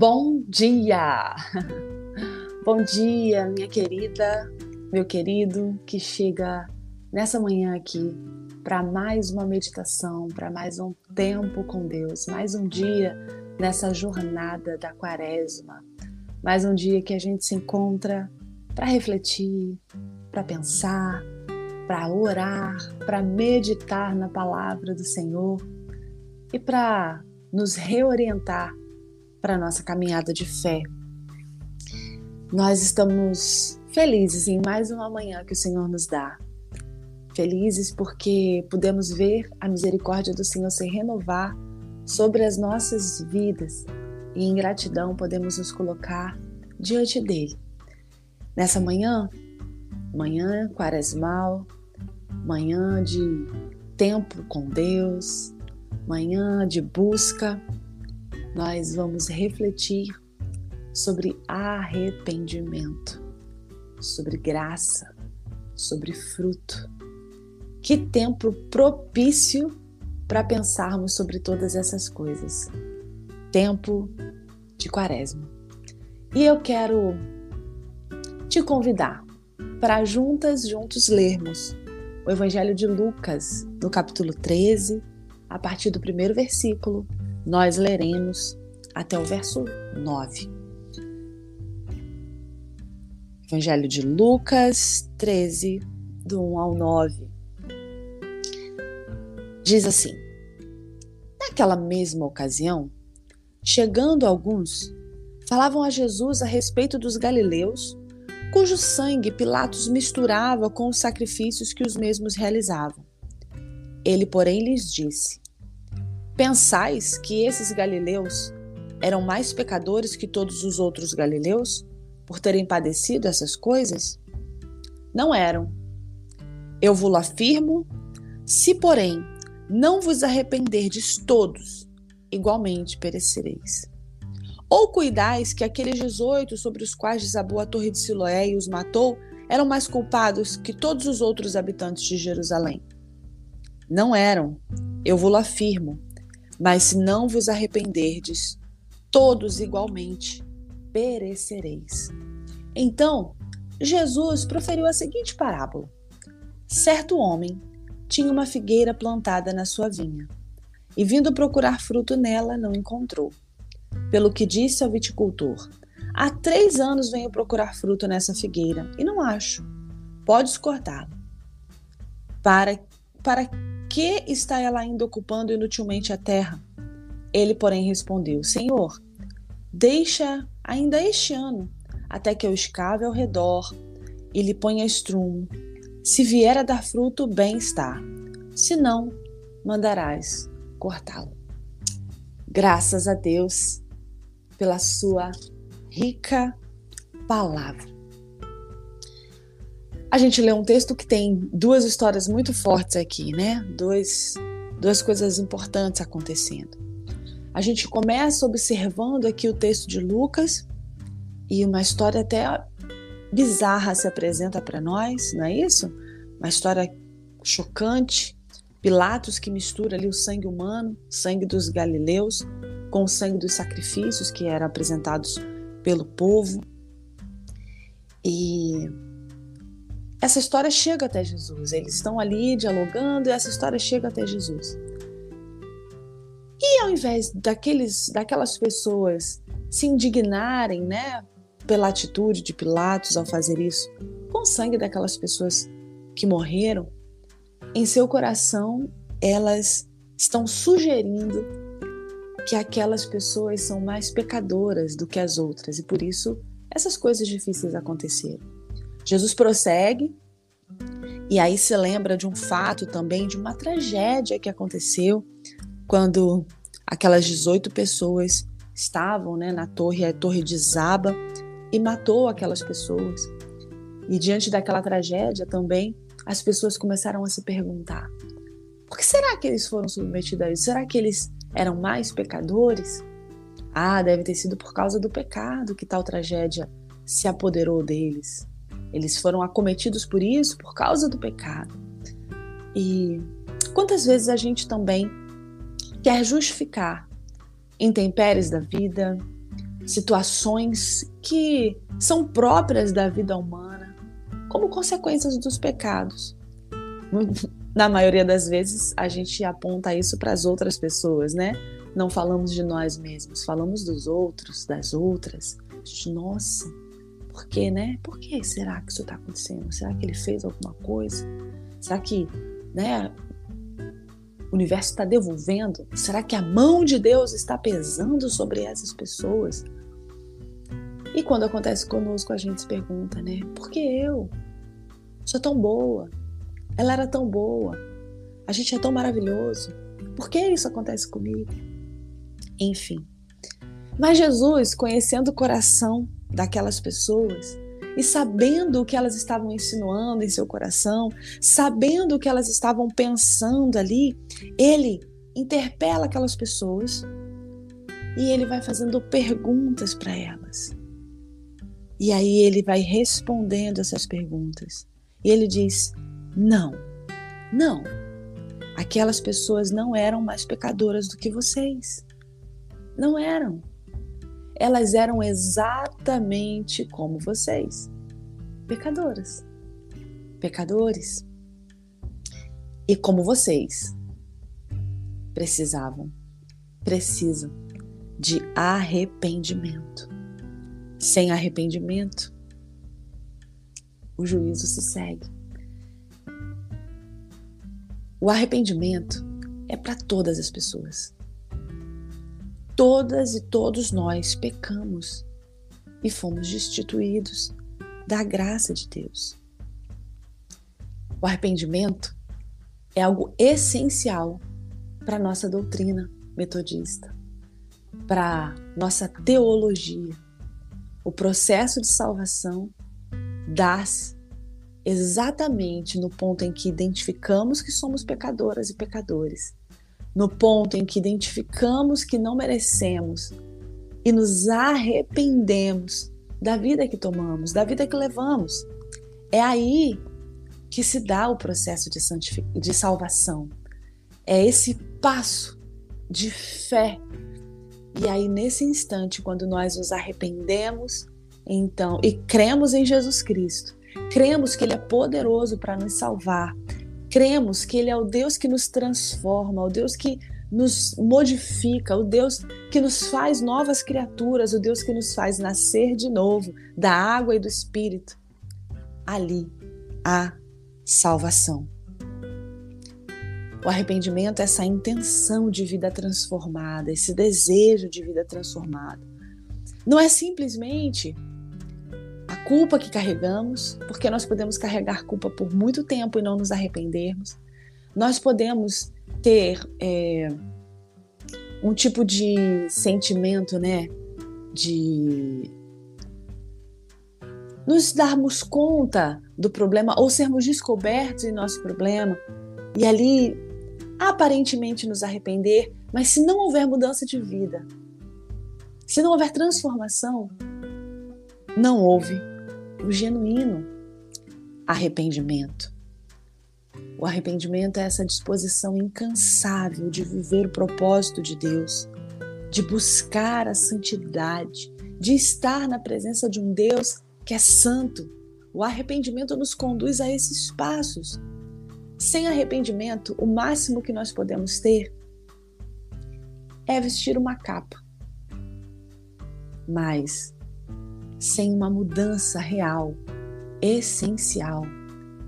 Bom dia! Bom dia, minha querida, meu querido, que chega nessa manhã aqui para mais uma meditação, para mais um tempo com Deus, mais um dia nessa jornada da quaresma, mais um dia que a gente se encontra para refletir, para pensar, para orar, para meditar na palavra do Senhor e para nos reorientar para nossa caminhada de fé. Nós estamos felizes em mais uma manhã que o Senhor nos dá. Felizes porque podemos ver a misericórdia do Senhor se renovar sobre as nossas vidas e em gratidão podemos nos colocar diante dele. Nessa manhã, manhã quaresmal, manhã de tempo com Deus, manhã de busca, nós vamos refletir sobre arrependimento, sobre graça, sobre fruto. Que tempo propício para pensarmos sobre todas essas coisas. Tempo de Quaresma. E eu quero te convidar para juntas, juntos lermos o Evangelho de Lucas, no capítulo 13, a partir do primeiro versículo, nós leremos até o verso 9. Evangelho de Lucas 13, do 1 ao 9. Diz assim: Naquela mesma ocasião, chegando alguns, falavam a Jesus a respeito dos galileus, cujo sangue Pilatos misturava com os sacrifícios que os mesmos realizavam. Ele, porém, lhes disse: Pensais que esses galileus eram mais pecadores que todos os outros galileus por terem padecido essas coisas? Não eram. Eu vos afirmo, se porém não vos arrependerdes todos, igualmente perecereis. Ou cuidais que aqueles 18 sobre os quais desabou a torre de Siloé e os matou eram mais culpados que todos os outros habitantes de Jerusalém? Não eram, eu vos afirmo. Mas se não vos arrependerdes, todos igualmente perecereis. Então, Jesus proferiu a seguinte parábola: Certo homem tinha uma figueira plantada na sua vinha, e vindo procurar fruto nela, não encontrou. Pelo que disse ao viticultor: Há três anos venho procurar fruto nessa figueira e não acho. Podes cortá-la. Para, para que está ela ainda ocupando inutilmente a terra? Ele, porém, respondeu: Senhor, deixa ainda este ano, até que eu escave ao redor e lhe ponha estrumo. Se vier a dar fruto, bem está. Se não, mandarás cortá-lo. Graças a Deus pela sua rica palavra. A gente lê um texto que tem duas histórias muito fortes aqui, né? Dois, duas coisas importantes acontecendo. A gente começa observando aqui o texto de Lucas e uma história até bizarra se apresenta para nós, não é isso? Uma história chocante. Pilatos que mistura ali o sangue humano, sangue dos galileus, com o sangue dos sacrifícios que eram apresentados pelo povo. E essa história chega até Jesus. Eles estão ali dialogando e essa história chega até Jesus. E ao invés daqueles, daquelas pessoas se indignarem, né, pela atitude de Pilatos ao fazer isso, com o sangue daquelas pessoas que morreram, em seu coração elas estão sugerindo que aquelas pessoas são mais pecadoras do que as outras e por isso essas coisas difíceis aconteceram. Jesus prossegue e aí se lembra de um fato também, de uma tragédia que aconteceu quando aquelas 18 pessoas estavam né, na torre, a torre de Zaba, e matou aquelas pessoas. E diante daquela tragédia também, as pessoas começaram a se perguntar: por que será que eles foram submetidos a isso? Será que eles eram mais pecadores? Ah, deve ter sido por causa do pecado que tal tragédia se apoderou deles. Eles foram acometidos por isso por causa do pecado. E quantas vezes a gente também quer justificar intempéries da vida, situações que são próprias da vida humana, como consequências dos pecados. Na maioria das vezes, a gente aponta isso para as outras pessoas, né? Não falamos de nós mesmos, falamos dos outros, das outras. Nossa, por que, né? Por que será que isso está acontecendo? Será que ele fez alguma coisa? Será que, né? O universo está devolvendo? Será que a mão de Deus está pesando sobre essas pessoas? E quando acontece conosco, a gente se pergunta, né? Por que eu? Sou tão boa. Ela era tão boa. A gente é tão maravilhoso. Por que isso acontece comigo? Enfim. Mas Jesus, conhecendo o coração daquelas pessoas e sabendo o que elas estavam insinuando em seu coração, sabendo o que elas estavam pensando ali, ele interpela aquelas pessoas e ele vai fazendo perguntas para elas. E aí ele vai respondendo essas perguntas. E ele diz: não, não. Aquelas pessoas não eram mais pecadoras do que vocês. Não eram elas eram exatamente como vocês, pecadoras, pecadores. E como vocês precisavam, precisam de arrependimento. Sem arrependimento, o juízo se segue. O arrependimento é para todas as pessoas todas e todos nós pecamos e fomos destituídos da graça de Deus. O arrependimento é algo essencial para nossa doutrina metodista, para nossa teologia. O processo de salvação dá-se exatamente no ponto em que identificamos que somos pecadoras e pecadores no ponto em que identificamos que não merecemos e nos arrependemos da vida que tomamos, da vida que levamos. É aí que se dá o processo de, de salvação. É esse passo de fé. E aí, nesse instante, quando nós nos arrependemos, então, e cremos em Jesus Cristo, cremos que Ele é poderoso para nos salvar, cremos que Ele é o Deus que nos transforma, o Deus que nos modifica, o Deus que nos faz novas criaturas, o Deus que nos faz nascer de novo da água e do Espírito. Ali há salvação. O arrependimento é essa intenção de vida transformada, esse desejo de vida transformada. Não é simplesmente culpa que carregamos, porque nós podemos carregar culpa por muito tempo e não nos arrependermos. Nós podemos ter é, um tipo de sentimento, né, de nos darmos conta do problema ou sermos descobertos em nosso problema e ali aparentemente nos arrepender, mas se não houver mudança de vida, se não houver transformação, não houve o genuíno arrependimento. O arrependimento é essa disposição incansável de viver o propósito de Deus, de buscar a santidade, de estar na presença de um Deus que é santo. O arrependimento nos conduz a esses passos. Sem arrependimento, o máximo que nós podemos ter é vestir uma capa. Mas sem uma mudança real, essencial,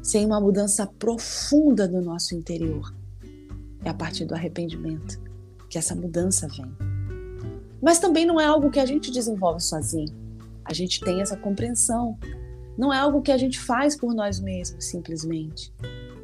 sem uma mudança profunda do nosso interior. É a partir do arrependimento que essa mudança vem. Mas também não é algo que a gente desenvolve sozinho. A gente tem essa compreensão. Não é algo que a gente faz por nós mesmos, simplesmente.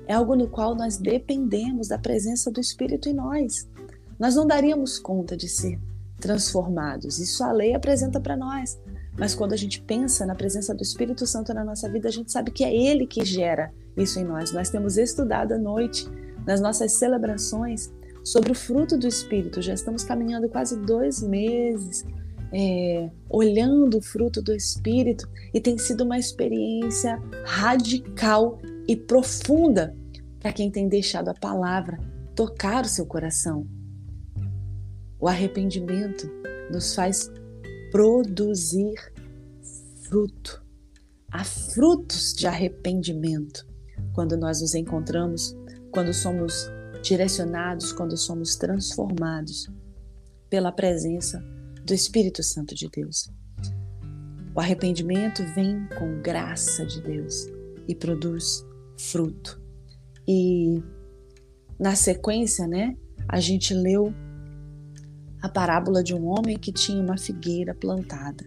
É algo no qual nós dependemos da presença do Espírito em nós. Nós não daríamos conta de ser transformados. Isso a lei apresenta para nós. Mas quando a gente pensa na presença do Espírito Santo na nossa vida, a gente sabe que é Ele que gera isso em nós. Nós temos estudado à noite, nas nossas celebrações, sobre o fruto do Espírito. Já estamos caminhando quase dois meses é, olhando o fruto do Espírito e tem sido uma experiência radical e profunda para quem tem deixado a palavra tocar o seu coração. O arrependimento nos faz produzir fruto. Há frutos de arrependimento quando nós nos encontramos, quando somos direcionados, quando somos transformados pela presença do Espírito Santo de Deus. O arrependimento vem com graça de Deus e produz fruto. E na sequência, né, a gente leu a parábola de um homem que tinha uma figueira plantada.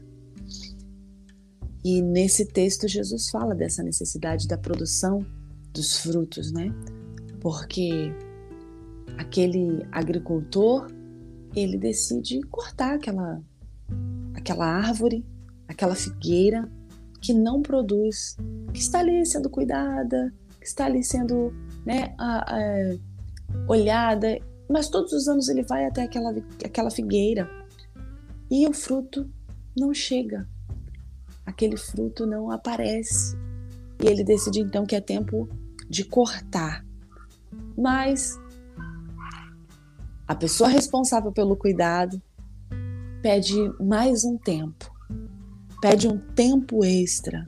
E nesse texto Jesus fala dessa necessidade da produção dos frutos, né? Porque aquele agricultor, ele decide cortar aquela aquela árvore, aquela figueira que não produz, que está ali sendo cuidada, que está ali sendo né, a, a, olhada, mas todos os anos ele vai até aquela, aquela figueira. E o fruto não chega, aquele fruto não aparece. E ele decide então que é tempo de cortar. Mas a pessoa responsável pelo cuidado pede mais um tempo, pede um tempo extra,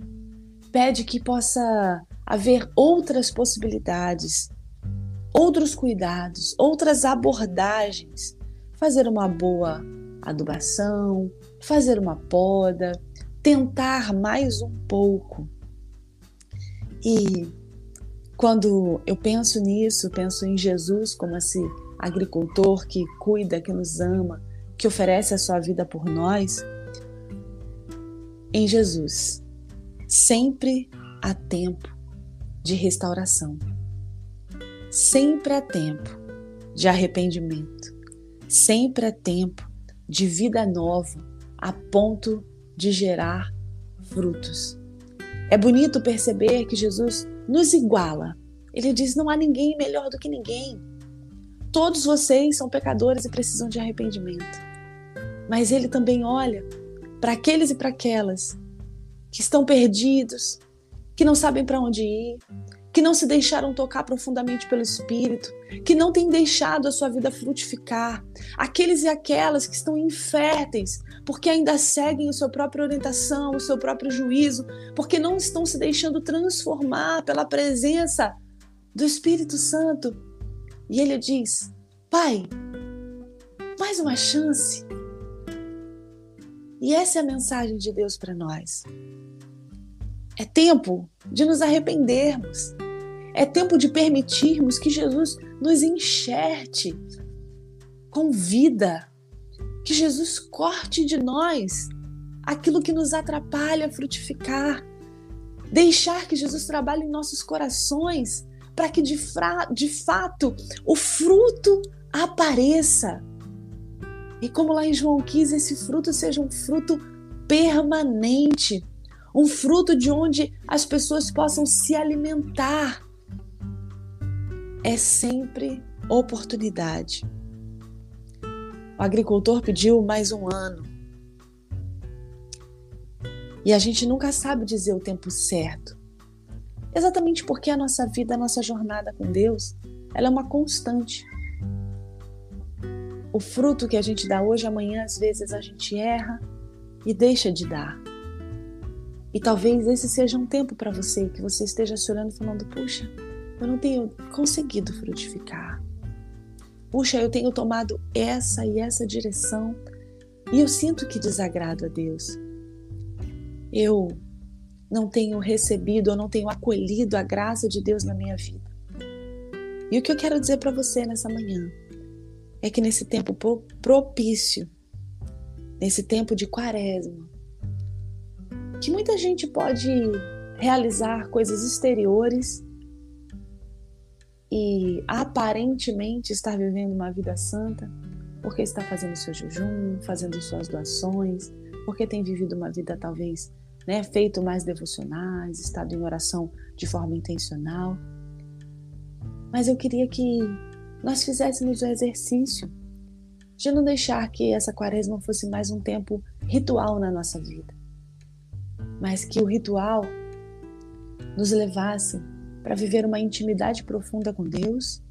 pede que possa haver outras possibilidades, outros cuidados, outras abordagens, fazer uma boa adubação, fazer uma poda, tentar mais um pouco. E quando eu penso nisso, penso em Jesus como esse agricultor que cuida, que nos ama, que oferece a sua vida por nós, em Jesus sempre há tempo de restauração. Sempre há tempo de arrependimento. Sempre há tempo de vida nova a ponto de gerar frutos. É bonito perceber que Jesus nos iguala. Ele diz: não há ninguém melhor do que ninguém. Todos vocês são pecadores e precisam de arrependimento. Mas ele também olha para aqueles e para aquelas que estão perdidos, que não sabem para onde ir, que não se deixaram tocar profundamente pelo Espírito, que não têm deixado a sua vida frutificar, aqueles e aquelas que estão inférteis, porque ainda seguem a sua própria orientação, o seu próprio juízo, porque não estão se deixando transformar pela presença do Espírito Santo. E ele diz: Pai, mais uma chance. E essa é a mensagem de Deus para nós. É tempo de nos arrependermos. É tempo de permitirmos que Jesus nos enxerte com vida. Que Jesus corte de nós aquilo que nos atrapalha a frutificar. Deixar que Jesus trabalhe em nossos corações para que de, de fato o fruto apareça. E como lá em João 15, esse fruto seja um fruto permanente, um fruto de onde as pessoas possam se alimentar. É sempre oportunidade. O agricultor pediu mais um ano. E a gente nunca sabe dizer o tempo certo. Exatamente porque a nossa vida, a nossa jornada com Deus, ela é uma constante. O fruto que a gente dá hoje, amanhã, às vezes a gente erra e deixa de dar. E talvez esse seja um tempo para você que você esteja se olhando falando: puxa, eu não tenho conseguido frutificar. Puxa, eu tenho tomado essa e essa direção e eu sinto que desagrado a Deus. Eu não tenho recebido, eu não tenho acolhido a graça de Deus na minha vida. E o que eu quero dizer para você nessa manhã é que nesse tempo propício, nesse tempo de quaresma, que muita gente pode realizar coisas exteriores e aparentemente estar vivendo uma vida santa, porque está fazendo seu jejum, fazendo suas doações, porque tem vivido uma vida talvez, né, feito mais devocionais, estado em oração de forma intencional. Mas eu queria que nós fizéssemos o exercício de não deixar que essa quaresma fosse mais um tempo ritual na nossa vida mas que o ritual nos levasse para viver uma intimidade profunda com Deus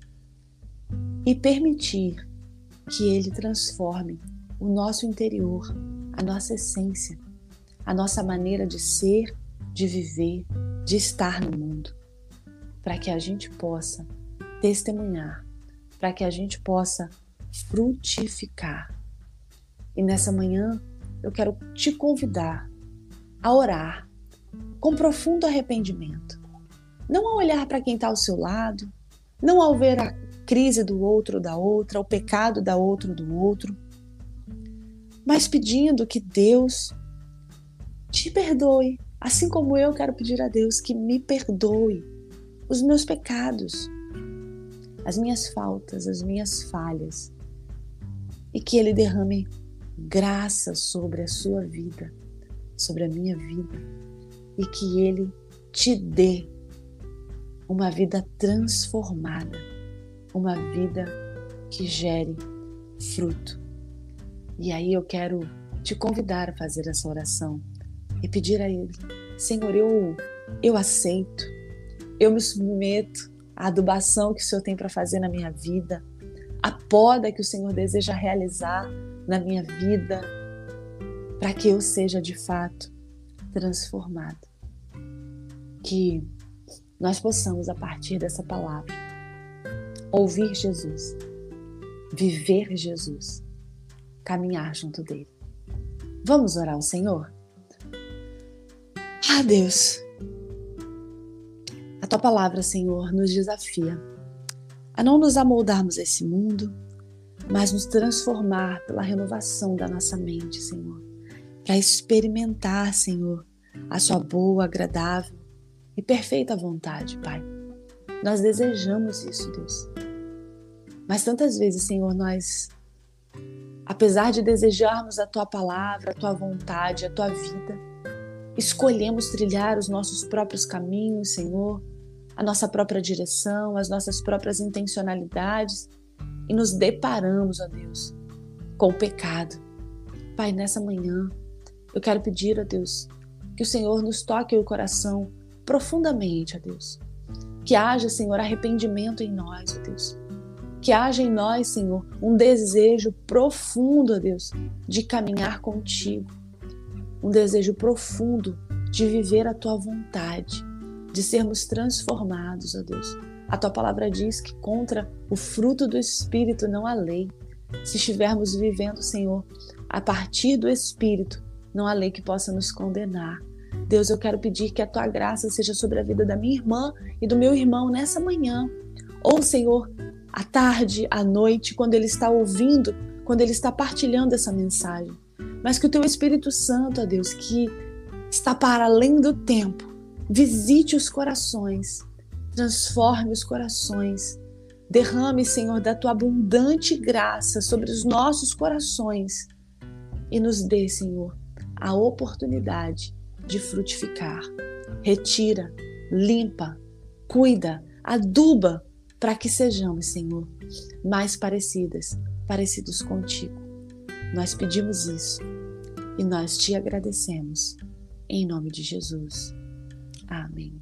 e permitir que Ele transforme o nosso interior a nossa essência, a nossa maneira de ser, de viver, de estar no mundo, para que a gente possa testemunhar, para que a gente possa frutificar. E nessa manhã eu quero te convidar a orar com profundo arrependimento. Não a olhar para quem está ao seu lado, não ao ver a crise do outro da outra, o pecado da outro do outro, mas pedindo que Deus te perdoe, assim como eu quero pedir a Deus que me perdoe os meus pecados, as minhas faltas, as minhas falhas, e que Ele derrame graça sobre a sua vida, sobre a minha vida, e que Ele te dê uma vida transformada, uma vida que gere fruto. E aí eu quero te convidar a fazer essa oração e pedir a Ele: Senhor, eu, eu aceito, eu me submeto à adubação que o Senhor tem para fazer na minha vida, a poda que o Senhor deseja realizar na minha vida, para que eu seja de fato transformado. Que nós possamos, a partir dessa palavra, ouvir Jesus, viver Jesus, caminhar junto dele. Vamos orar ao Senhor? Ah, Deus, a tua palavra, Senhor, nos desafia a não nos amoldarmos a esse mundo, mas nos transformar pela renovação da nossa mente, Senhor, para experimentar, Senhor, a sua boa, agradável e perfeita vontade, Pai. Nós desejamos isso, Deus. Mas tantas vezes, Senhor, nós, apesar de desejarmos a tua palavra, a tua vontade, a tua vida, escolhemos trilhar os nossos próprios caminhos, Senhor, a nossa própria direção, as nossas próprias intencionalidades e nos deparamos, ó Deus, com o pecado. Pai, nessa manhã, eu quero pedir, ó Deus, que o Senhor nos toque o coração profundamente, ó Deus. Que haja, Senhor, arrependimento em nós, ó Deus. Que haja em nós, Senhor, um desejo profundo, ó Deus, de caminhar contigo um desejo profundo de viver a tua vontade, de sermos transformados, ó Deus. A tua palavra diz que contra o fruto do Espírito não há lei. Se estivermos vivendo, Senhor, a partir do Espírito, não há lei que possa nos condenar. Deus, eu quero pedir que a tua graça seja sobre a vida da minha irmã e do meu irmão nessa manhã. Ou, Senhor, à tarde, à noite, quando ele está ouvindo, quando ele está partilhando essa mensagem mas que o teu Espírito Santo, ó Deus, que está para além do tempo, visite os corações, transforme os corações, derrame, Senhor, da tua abundante graça sobre os nossos corações e nos dê, Senhor, a oportunidade de frutificar. Retira, limpa, cuida, aduba para que sejamos, Senhor, mais parecidas, parecidos contigo. Nós pedimos isso e nós te agradecemos. Em nome de Jesus. Amém.